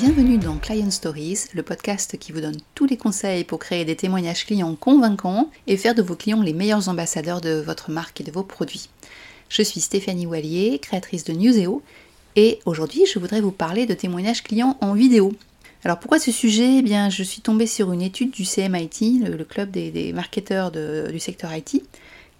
Bienvenue dans Client Stories, le podcast qui vous donne tous les conseils pour créer des témoignages clients convaincants et faire de vos clients les meilleurs ambassadeurs de votre marque et de vos produits. Je suis Stéphanie Wallier, créatrice de Newseo, et aujourd'hui je voudrais vous parler de témoignages clients en vidéo. Alors pourquoi ce sujet? Eh bien, Je suis tombée sur une étude du CMIT, le, club des, marketeurs du secteur IT,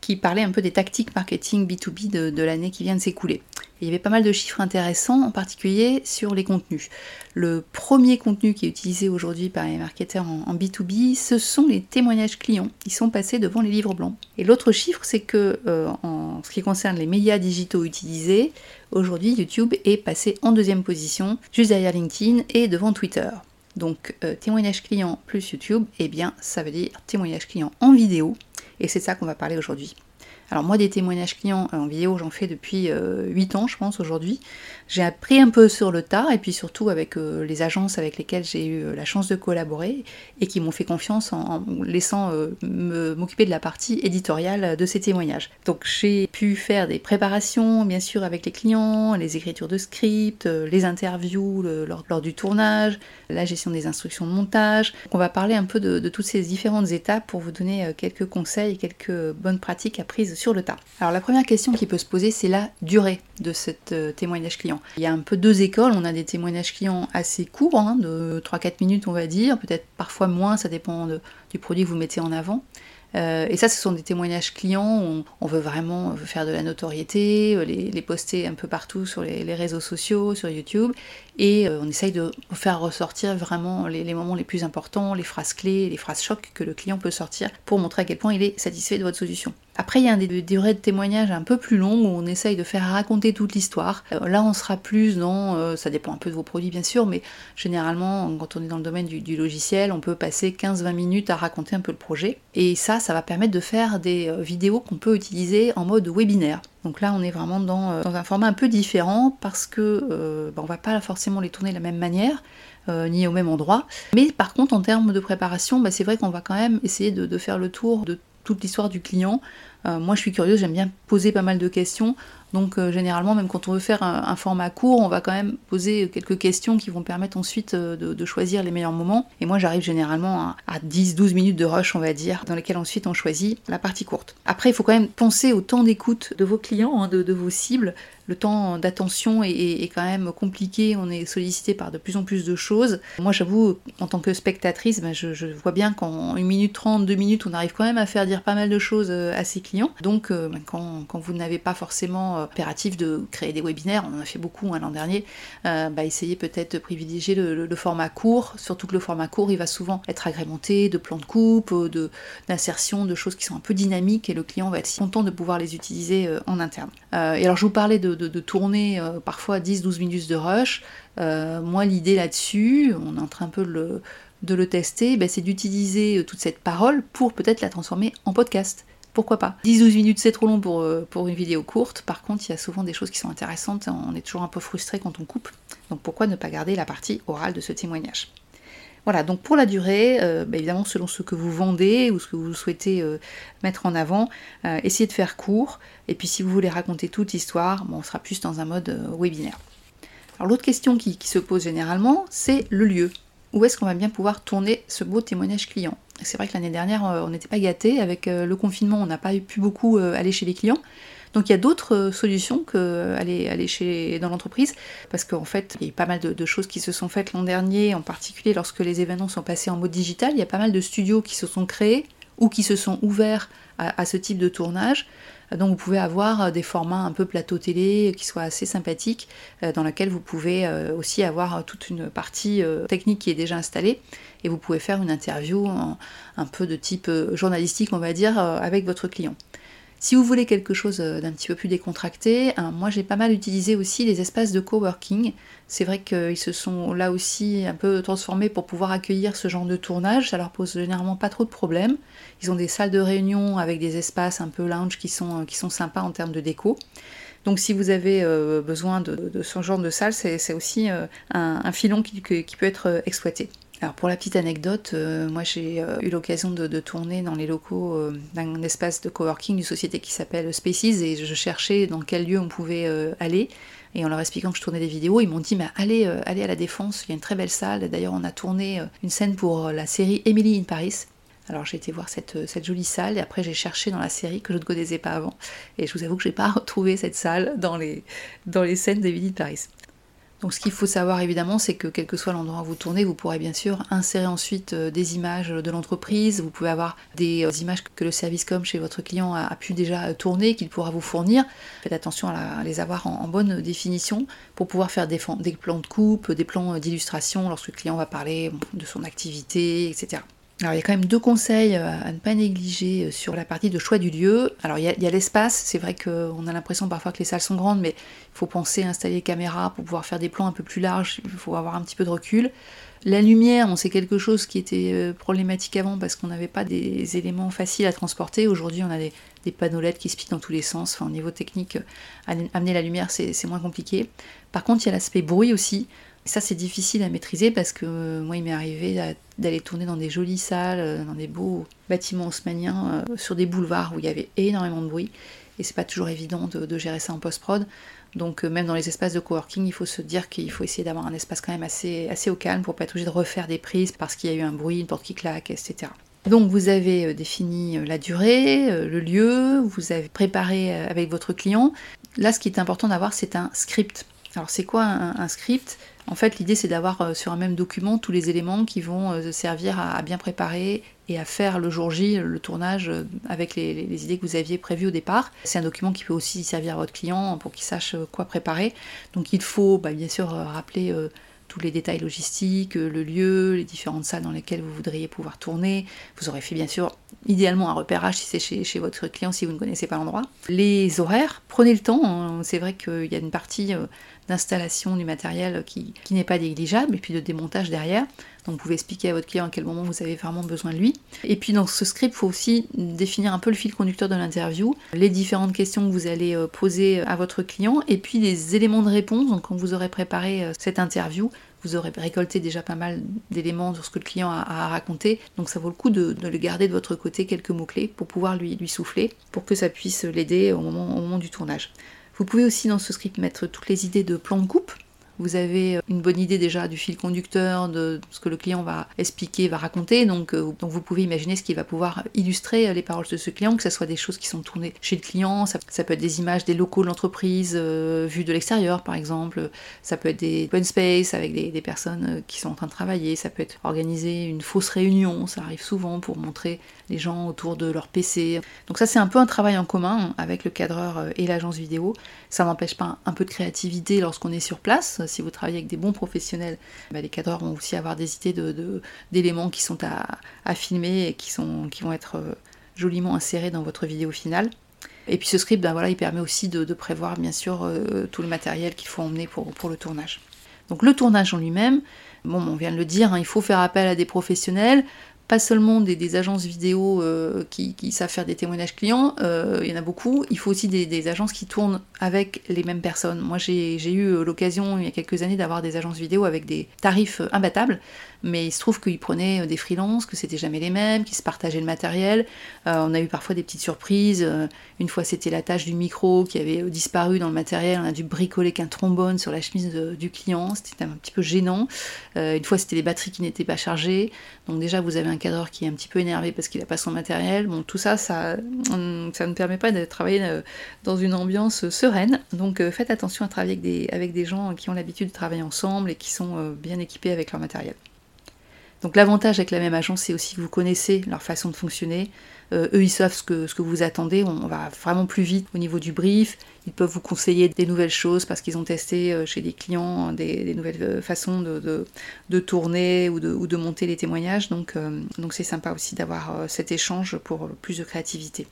qui parlait un peu des tactiques marketing B2B de l'année qui vient de s'écouler il y avait pas mal de chiffres intéressants, en particulier sur les contenus. Le premier contenu qui est utilisé aujourd'hui par les marketeurs en, B2B, ce sont les témoignages clients. Ils sont passés devant les livres blancs. Et l'autre chiffre, c'est que euh, en ce qui concerne les médias digitaux utilisés, aujourd'hui YouTube est passé en deuxième position, juste derrière LinkedIn et devant Twitter. Donc euh, témoignage client plus YouTube, eh bien ça veut dire témoignage client en vidéo. Et c'est ça qu'on va parler aujourd'hui. Alors moi des témoignages clients en vidéo j'en fais depuis 8 euh, ans je pense aujourd'hui. J'ai appris un peu sur le tas et puis surtout avec euh, les agences avec lesquelles j'ai eu euh, la chance de collaborer et qui m'ont fait confiance en, laissant m'occuper de la partie éditoriale de ces témoignages. Donc j'ai pu faire des préparations bien sûr avec les clients, les écritures de script, les interviews lors, du tournage, la gestion des instructions de montage. on va parler un peu de, toutes ces différentes étapes pour vous donner quelques conseils et quelques bonnes pratiques sur le tas. Alors la première question qui peut se poser, c'est la durée de ce euh, témoignage client. Il y a un peu deux écoles, on a des témoignages clients assez courts, hein, de 3-4 minutes on va dire, peut-être parfois moins, ça dépend du produit que vous mettez en avant. Euh, et ça, ce sont des témoignages clients où on, veut vraiment faire de la notoriété, euh, les, poster un peu partout sur les, réseaux sociaux, sur YouTube, et on essaye de faire ressortir vraiment les, les, moments les plus importants, les phrases clés, les phrases chocs que le client peut sortir pour montrer à quel point il est satisfait de votre solution. Après, il y a des durées de témoignage un peu plus longues où on essaye de faire raconter toute l'histoire. Euh, là, on sera plus dans, euh, ça dépend un peu de vos produits bien sûr, mais généralement, quand on est dans le domaine du, logiciel, on peut passer 15-20 minutes à raconter un peu le projet. Et ça, ça va permettre de faire des euh, vidéos qu'on peut utiliser en mode webinaire. Donc là, on est vraiment dans, un format un peu différent parce que bah, on va pas forcément les tourner de la même manière. ni au même endroit. Mais par contre, en termes de préparation, bah, c'est vrai qu'on va quand même essayer de faire le tour de toute l'histoire du client. Euh, moi, je suis curieuse, j'aime bien poser pas mal de questions. Donc, euh, généralement, même quand on veut faire un, format court, on va quand même poser quelques questions qui vont permettre ensuite euh, de, choisir les meilleurs moments. Et moi, j'arrive généralement à, 10-12 minutes de rush, on va dire, dans lesquelles ensuite on choisit la partie courte. Après, il faut quand même penser au temps d'écoute de vos clients, hein, de, vos cibles le temps d'attention est, quand même compliqué, on est sollicité par de plus en plus de choses. Moi j'avoue, en tant que spectatrice, ben, je, vois bien qu'en 1 minute 30, 2 minutes, on arrive quand même à faire dire pas mal de choses à ses clients. Donc euh, quand, vous n'avez pas forcément euh, impératif de créer des webinaires, on en a fait beaucoup hein, l'an dernier, bah, essayez peut-être de privilégier le, format court, surtout que le format court il va souvent être agrémenté de plans de coupe, d'insertion, de, choses qui sont un peu dynamiques et le client va être content de pouvoir les utiliser en interne. et alors je vous parlais de tourner euh, parfois 10-12 minutes de rush. Euh, moi, l'idée là-dessus, on est en train un peu de le tester, ben, c'est d'utiliser euh, toute cette parole pour peut-être la transformer en podcast. Pourquoi pas 10-12 minutes c'est trop long pour, pour une vidéo courte, par contre il y a souvent des choses qui sont intéressantes, on est toujours un peu frustré quand on coupe, donc pourquoi ne pas garder la partie orale de ce témoignage? Voilà, donc pour la durée, euh, bah, évidemment selon ce que vous vendez ou ce que vous souhaitez euh, mettre en avant, euh, essayez de faire court. Et puis si vous voulez raconter toute l'histoire, on sera plus dans un mode webinaire. Alors l'autre question qui, se pose généralement, c'est le lieu. Où est-ce qu'on va bien pouvoir tourner ce beau témoignage client? C'est vrai que l'année dernière, on n'était pas gâté. Avec le confinement, on n'a pas pu beaucoup aller chez les clients. Donc il y a d'autres euh, solutions que aller, chez, dans l'entreprise, parce qu'en fait, il y a pas mal de, choses qui se sont faites l'an dernier, en particulier lorsque les événements sont passés en mode digital. Il y a pas mal de studios qui se sont créés ou qui se sont ouverts à, ce type de tournage. Donc vous pouvez avoir euh, des formats un peu plateau télé qui soient assez sympathiques, euh, dans lesquels vous pouvez aussi avoir toute une partie technique qui est déjà installée, et vous pouvez faire une interview un peu de type journalistique, on va dire, avec votre client. Si vous voulez quelque chose euh, d'un petit peu plus décontracté, hein, moi j'ai pas mal utilisé aussi les espaces de coworking. C'est vrai qu'ils se sont là aussi un peu transformés pour pouvoir accueillir ce genre de tournage. Ça leur pose généralement pas trop de problèmes. Ils ont des salles de réunion avec des espaces un peu lounge qui sont, euh, qui sympas en termes de déco. Donc si vous avez euh, besoin de, ce genre de salle, c'est aussi un, filon qui, peut être exploité. Alors pour la petite anecdote, euh, moi j'ai euh, eu l'occasion de, tourner dans les locaux euh, d'un espace de coworking d'une société qui s'appelle Spaces et je cherchais dans quel lieu on pouvait aller. Et en leur expliquant que je tournais des vidéos, ils m'ont dit mais allez, allez à la Défense, il y a une très belle salle. D'ailleurs on a tourné une scène pour la série Emily in Paris. Alors j'ai été voir cette, cette, jolie salle et après j'ai cherché dans la série que je ne connaissais pas avant. Et je vous avoue que j'ai pas retrouvé cette salle dans les, dans les scènes d'Emily in Paris. Donc ce qu'il faut savoir évidemment, c'est que quel que soit l'endroit où vous tournez, vous pourrez bien sûr insérer ensuite euh, des images de l'entreprise. Vous pouvez avoir des euh, images que le service com chez votre client a, pu déjà euh, tourner, qu'il pourra vous fournir. Faites attention à, les avoir en, bonne définition pour pouvoir faire des, des plans de coupe, des plans d'illustration lorsque le client va parler de son activité, etc. Alors il y a quand même deux conseils euh, à ne pas négliger euh, sur la partie de choix du lieu. Alors il y a, l'espace, c'est vrai qu'on a l'impression parfois que les salles sont grandes, mais il faut penser à installer les caméras pour pouvoir faire des plans un peu plus larges, il faut avoir un petit peu de recul. La lumière, on sait quelque chose qui était euh, problématique avant parce qu'on n'avait pas des éléments faciles à transporter. Aujourd'hui on a des, panneaux LED qui se piquent dans tous les sens. Enfin, au niveau technique, amener la lumière c'est moins compliqué. Par contre il y a l'aspect bruit aussi. Ça, c'est difficile à maîtriser parce que euh, moi, il m'est arrivé d'aller tourner dans des jolies salles, euh, dans des beaux bâtiments haussmanniens, euh, sur des boulevards où il y avait énormément de bruit. Et c'est pas toujours évident de, gérer ça en post-prod. Donc, même dans les espaces de coworking, il faut se dire qu'il faut essayer d'avoir un espace quand même assez, assez au calme pour pas être obligé de refaire des prises parce qu'il y a eu un bruit, une porte qui claque, etc. Donc vous avez défini la durée, le lieu, vous avez préparé avec votre client. Là, ce qui est important d'avoir, c'est un script. Alors c'est quoi un script? En fait, l'idée c'est d'avoir euh, sur un même document tous les éléments qui vont euh, servir à, bien préparer et à faire le jour J le tournage euh, avec les, idées que vous aviez prévues au départ. C'est un document qui peut aussi servir à votre client pour qu'il sache quoi préparer. Donc il faut bah, bien sûr rappeler tous les détails logistiques, le lieu, les différentes salles dans lesquelles vous voudriez pouvoir tourner. Vous aurez fait bien sûr idéalement un repérage si c'est chez, votre client si vous ne connaissez pas l'endroit. Les horaires, prenez le temps. Hein. C'est vrai qu'il y a une partie d'installation du matériel qui, n'est pas négligeable, et puis de démontage derrière. Donc vous pouvez expliquer à votre client à quel moment vous avez vraiment besoin de lui. Et puis dans ce script, il faut aussi définir un peu le fil conducteur de l'interview, les différentes questions que vous allez euh, poser à votre client, et puis les éléments de réponse. Donc quand vous aurez préparé euh, cette interview, vous aurez récolté déjà pas mal d'éléments sur ce que le client a, à raconter. Donc ça vaut le coup de, le garder de votre côté quelques mots-clés pour pouvoir lui, souffler, pour que ça puisse l'aider au moment du tournage. Vous pouvez aussi dans ce script mettre toutes les idées de plan de coupe. Vous avez euh, une bonne idée déjà du fil conducteur, de ce que le client va expliquer, va raconter. Donc, euh, donc vous pouvez imaginer ce qui va pouvoir illustrer euh, les paroles de ce client, que ce soit des choses qui sont tournées chez le client, ça, peut être des images des locaux de l'entreprise vues de l'extérieur par exemple, ça peut être des open space avec des, personnes qui sont en train de travailler, ça peut être organiser une fausse réunion, ça arrive souvent pour montrer les gens autour de leur PC. Donc ça c'est un peu un travail en commun avec le cadreur et l'agence vidéo. Ça n'empêche pas un peu de créativité lorsqu'on est sur place si vous travaillez avec des bons professionnels, bah, les cadreurs vont aussi avoir des idées d'éléments de, qui sont à, filmer et qui, vont être euh, joliment insérés dans votre vidéo finale. Et puis ce script, ben voilà, il permet aussi de, prévoir bien sûr euh, tout le matériel qu'il faut emmener pour, pour, le tournage. Donc le tournage en lui-même, bon, on vient de le dire, hein, il faut faire appel à des professionnels pas seulement des, agences vidéo euh, qui, savent faire des témoignages clients, euh, il y en a beaucoup, il faut aussi des, agences qui tournent avec les mêmes personnes. Moi j'ai eu l'occasion il y a quelques années d'avoir des agences vidéo avec des tarifs imbattables, mais il se trouve qu'ils prenaient des freelances, que c'était jamais les mêmes, qu'ils se partageaient le matériel. Euh, on a eu parfois des petites surprises. une fois c'était la tâche du micro qui avait disparu dans le matériel, on a dû bricoler qu'un trombone sur la chemise du client, c'était un petit peu gênant. une fois c'était les batteries qui n'étaient pas chargées, donc déjà vous avez un cadreur qui est un petit peu énervé parce qu'il n'a pas son matériel. Bon, tout ça, ça, ça ne permet pas de travailler euh, dans une ambiance sereine. Donc euh, faites attention à travailler avec des, avec des gens qui ont l'habitude de travailler ensemble et qui sont euh, bien équipés avec leur matériel. Donc l'avantage avec la même agence, c'est aussi que vous connaissez leur façon de fonctionner. eux, ils savent ce que, vous attendez. On va vraiment plus vite au niveau du brief. Ils peuvent vous conseiller des nouvelles choses parce qu'ils ont testé chez des clients des, nouvelles façons de, tourner ou de, monter les témoignages. Donc donc c'est sympa aussi d'avoir cet échange pour plus de créativité.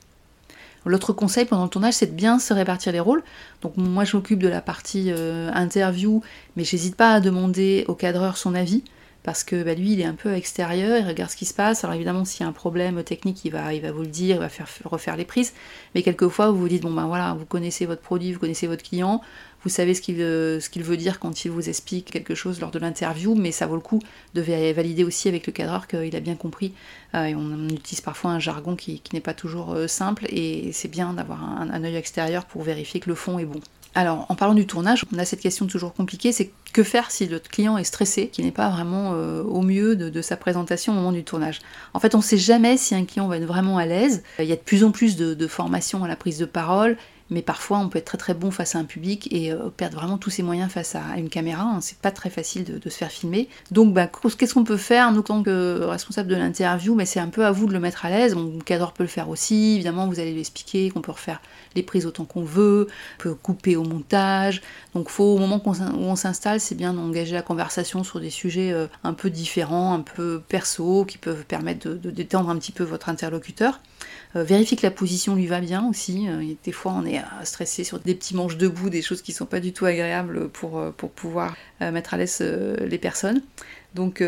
L'autre conseil pendant le tournage, c'est de bien se répartir les rôles. Donc moi, je m'occupe de la partie interview, mais j'hésite pas à demander au cadreur son avis parce que bah, lui, il est un peu extérieur, il regarde ce qui se passe. Alors évidemment, s'il y a un problème technique, il va, vous le dire, il va faire refaire les prises. Mais quelquefois, vous vous dites, bon ben voilà, vous connaissez votre produit, vous connaissez votre client, vous savez ce qu'il veut, ce qu'il veut dire quand il vous explique quelque chose lors de l'interview, mais ça vaut le coup de valider aussi avec le cadreur qu'il a bien compris. Euh, on utilise parfois un jargon qui, n'est pas toujours euh, simple, et c'est bien d'avoir un, œil extérieur pour vérifier que le fond est bon. Alors, en parlant du tournage, on a cette question toujours compliquée, c'est que faire si le client est stressé, qui n'est pas vraiment euh, au mieux de, sa présentation au moment du tournage? En fait, on ne sait jamais si un client va être vraiment à l'aise. Il y a de plus en plus de, de formation à la prise de parole, mais parfois on peut être très très bon face à un public et euh, perdre vraiment tous ses moyens face à une caméra. Hein. C'est pas très facile de, se faire filmer. Donc bah, qu'est-ce qu'on peut faire nous tant que responsable de l'interview? Mais C'est un peu à vous de le mettre à l'aise. Mon cadre peut le faire aussi. Évidemment, vous allez lui expliquer qu'on peut refaire les prises autant qu'on veut, on peut couper au montage. Donc faut au moment où on s'installe, c'est bien d'engager la conversation sur des sujets euh, un peu différents, un peu perso, qui peuvent permettre de, détendre un petit peu votre interlocuteur. Euh, vérifiez que la position lui va bien aussi. des fois, on est stressé sur des petits manches debout, des choses qui sont pas du tout agréables pour, euh, pour pouvoir euh, mettre à l'aise euh, les personnes. Donc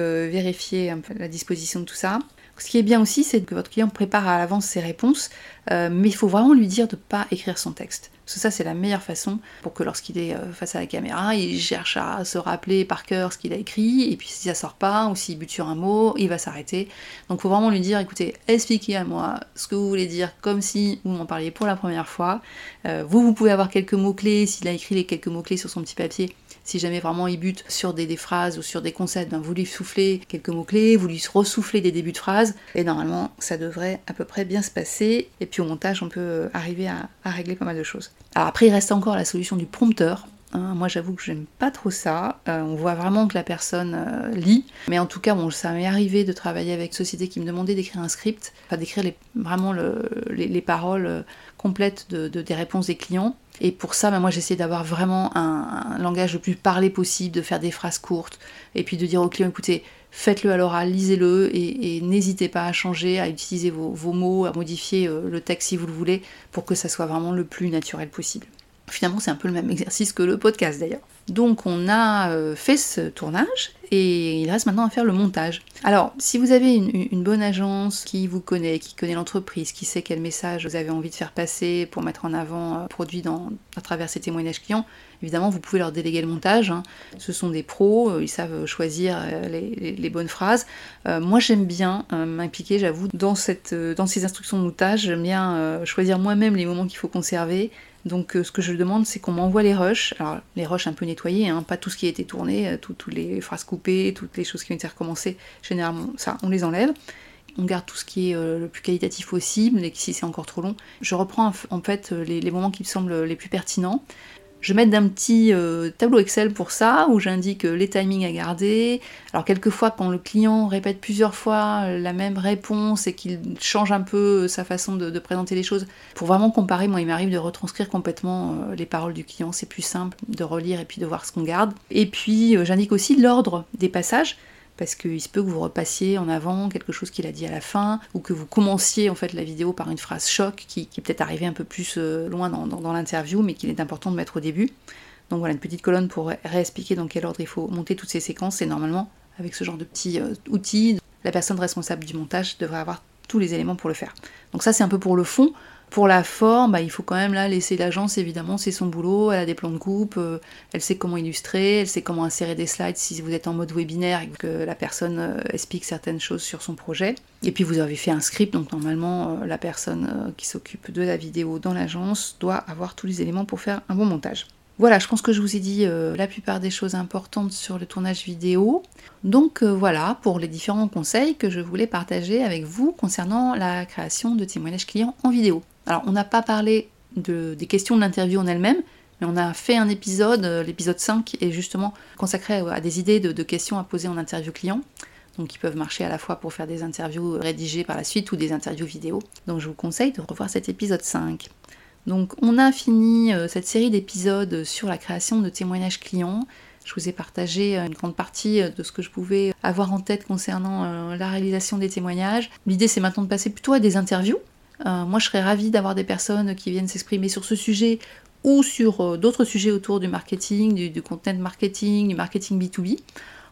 peu la disposition de tout ça. Ce qui est bien aussi, c'est que votre client prépare à l'avance ses réponses, mais il faut vraiment lui dire de ne pas écrire son texte. Parce que ça, c'est la meilleure façon pour que lorsqu'il est face à la caméra, il cherche à se rappeler par cœur ce qu'il a écrit, et puis si ça sort pas, ou s'il bute sur un mot, il va s'arrêter. Donc il faut vraiment lui dire, écoutez, expliquez à moi ce que vous voulez dire comme si vous m'en parliez pour la première fois. vous, vous pouvez avoir quelques mots-clés, s'il a écrit les quelques mots-clés sur son petit papier, si jamais vraiment il bute sur des, phrases ou sur des concepts, ben vous lui soufflez quelques mots-clés, vous lui ressoufflez des débuts de phrases, et normalement ça devrait à peu près bien se passer. Et puis au montage, on peut euh, arriver à, régler pas mal de choses. Alors après, il reste encore la solution du prompteur. Hein. moi, j'avoue que j'aime pas trop ça. Euh, on voit vraiment que la personne euh, lit. Mais en tout cas, bon, ça m'est arrivé de travailler avec société qui me demandait d'écrire un script, d'écrire vraiment les, paroles complète de, des réponses des clients. Et pour ça, bah, moi j'essaie d'avoir vraiment un, langage le plus parlé possible, de faire des phrases courtes, et puis de dire au client, écoutez, faites-le à l'oral, lisez-le, et, n'hésitez pas à changer, à utiliser vos, mots, à modifier euh, le texte si vous le voulez, pour que ça soit vraiment le plus naturel possible. Finalement, c'est un peu le même exercice que le podcast d'ailleurs. Donc on a euh, fait ce tournage et il reste maintenant à faire le montage. Alors si vous avez une, bonne agence qui vous connaît, qui connaît l'entreprise, qui sait quel message vous avez envie de faire passer pour mettre en avant euh, produit à travers ces témoignages clients, évidemment vous pouvez leur déléguer le montage. Hein. Ce sont des pros, euh, ils savent choisir les, bonnes phrases. moi j'aime bien m'impliquer, j'avoue, dans, ces instructions de montage, j'aime bien choisir moi-même les moments qu'il faut conserver donc euh, ce que je demande, c'est qu'on m'envoie les rushs, alors les rushs un peu nettoyés, hein, pas tout ce qui a été tourné, euh, toutes les phrases coupées, toutes les choses qui ont été recommencées, généralement ça, on les enlève. On garde tout ce qui est euh, le plus qualitatif possible, et si c'est encore trop long, je reprends en fait les moments qui me semblent les plus pertinents. Je mets d'un petit euh, tableau Excel pour ça, où j'indique euh, les timings à garder. Alors quelquefois, quand le client répète plusieurs fois euh, la même réponse et qu'il change un peu sa façon de, présenter les choses, pour vraiment comparer, moi il m'arrive de retranscrire complètement les paroles du client, c'est plus simple de relire et puis de voir ce qu'on garde. Et puis j'indique aussi l'ordre des passages parce qu'il se peut que vous repassiez en avant quelque chose qu'il a dit à la fin, ou que vous commenciez en fait la vidéo par une phrase choc qui, peut-être arrivée un peu plus euh, loin dans, l'interview, mais qu'il est important de mettre au début. Donc voilà, une petite colonne pour réexpliquer dans quel ordre il faut monter toutes ces séquences, et normalement, avec ce genre de petits euh, outils, la personne responsable du montage devrait avoir tous les éléments pour le faire. Donc ça c'est un peu pour le fond. Pour la forme, bah, il faut quand même là laisser l'agence, évidemment, c'est son boulot, elle a des plans de coupe, euh, elle sait comment illustrer, elle sait comment insérer des slides si vous êtes en mode webinaire et que la personne euh, explique certaines choses sur son projet. Et puis vous avez fait un script, donc normalement euh, la personne qui s'occupe de la vidéo dans l'agence doit avoir tous les éléments pour faire un bon montage. Voilà, je pense que je vous ai dit la plupart des choses importantes sur le tournage vidéo. Donc voilà pour les différents conseils que je voulais partager avec vous concernant la création de témoignages clients en vidéo. Alors, on n'a pas parlé des questions de l'interview en elle-même, mais on a fait un épisode, euh, l'épisode 5, est justement consacré à des idées de, questions à poser en interview client. Donc, qui peuvent marcher à la fois pour faire des interviews rédigées par la suite ou des interviews vidéo. Donc, je vous conseille de revoir cet épisode 5. Donc, on a fini euh, cette série d'épisodes sur la création de témoignages clients. Je vous ai partagé euh, une grande partie de ce que je pouvais avoir en tête concernant la réalisation des témoignages. L'idée, c'est maintenant de passer plutôt à des interviews. Euh, moi, je serais ravie d'avoir des personnes qui viennent s'exprimer sur ce sujet ou sur euh, d'autres sujets autour du marketing, du, content marketing, du marketing B2B.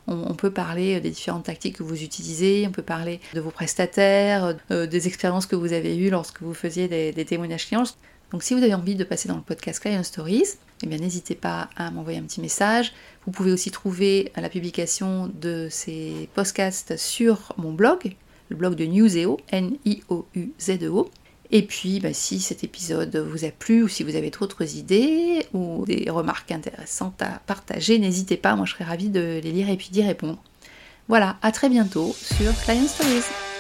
On, peut parler des différentes tactiques que vous utilisez, on peut parler de vos prestataires, euh, des expériences que vous avez eues lorsque vous faisiez des, des témoignages clients. Donc si vous avez envie de passer dans le podcast Client Stories, eh bien n'hésitez pas à m'envoyer un petit message. Vous pouvez aussi trouver la publication de ces podcasts sur mon blog, le blog de Newseo, N-I-O-U-Z-E-O. Et puis, bah, si cet épisode vous a plu ou si vous avez d'autres idées ou des remarques intéressantes à partager, n'hésitez pas, moi je serais ravie de les lire et puis d'y répondre. Voilà, à très bientôt sur Client Stories.